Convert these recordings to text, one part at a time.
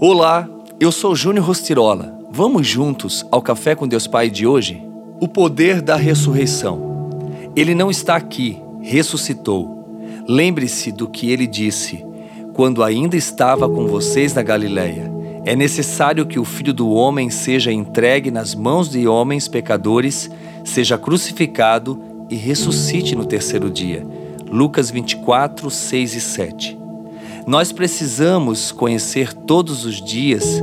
Olá, eu sou Júnior Rostirola. Vamos juntos ao Café com Deus Pai de hoje? O poder da ressurreição. Ele não está aqui, ressuscitou. Lembre-se do que ele disse quando ainda estava com vocês na Galileia. É necessário que o Filho do Homem seja entregue nas mãos de homens pecadores, seja crucificado e ressuscite no terceiro dia. Lucas 24, 6 e 7. Nós precisamos conhecer todos os dias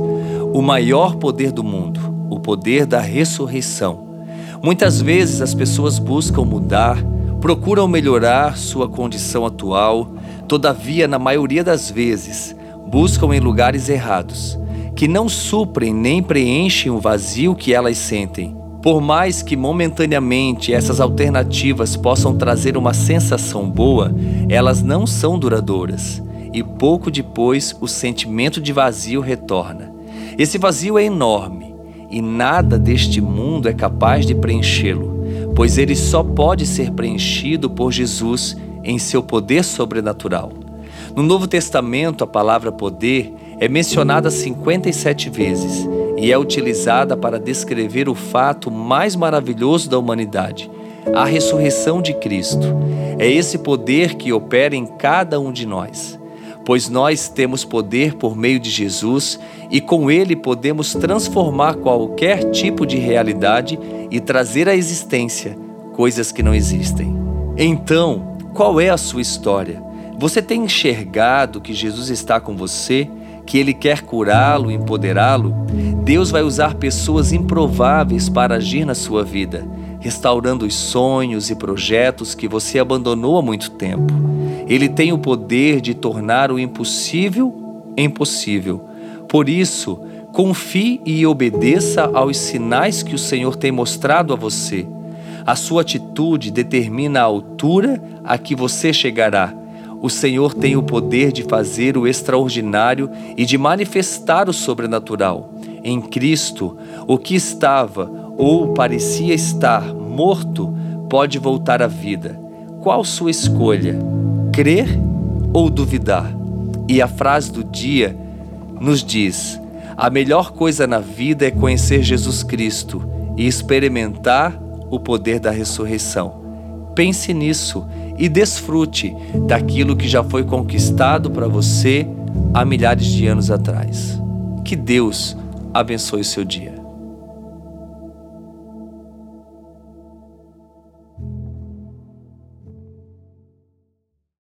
o maior poder do mundo, o poder da ressurreição. Muitas vezes as pessoas buscam mudar, procuram melhorar sua condição atual, todavia, na maioria das vezes, buscam em lugares errados, que não suprem nem preenchem o vazio que elas sentem. Por mais que momentaneamente essas alternativas possam trazer uma sensação boa, elas não são duradouras e pouco depois o sentimento de vazio retorna. Esse vazio é enorme e nada deste mundo é capaz de preenchê-lo, pois ele só pode ser preenchido por Jesus em seu poder sobrenatural. No Novo Testamento, a palavra poder é mencionada 57 vezes e é utilizada para descrever o fato mais maravilhoso da humanidade, a ressurreição de Cristo. É esse poder que opera em cada um de nós pois nós temos poder por meio de Jesus e com ele podemos transformar qualquer tipo de realidade e trazer à existência coisas que não existem. Então, qual é a sua história? Você tem enxergado que Jesus está com você, que ele quer curá-lo, empoderá-lo? Deus vai usar pessoas improváveis para agir na sua vida, restaurando os sonhos e projetos que você abandonou há muito tempo. Ele tem o poder de tornar o impossível impossível. Por isso, confie e obedeça aos sinais que o Senhor tem mostrado a você. A sua atitude determina a altura a que você chegará. O Senhor tem o poder de fazer o extraordinário e de manifestar o sobrenatural. Em Cristo, o que estava ou parecia estar morto pode voltar à vida. Qual sua escolha? Crer ou duvidar. E a frase do dia nos diz: a melhor coisa na vida é conhecer Jesus Cristo e experimentar o poder da ressurreição. Pense nisso e desfrute daquilo que já foi conquistado para você há milhares de anos atrás. Que Deus abençoe o seu dia.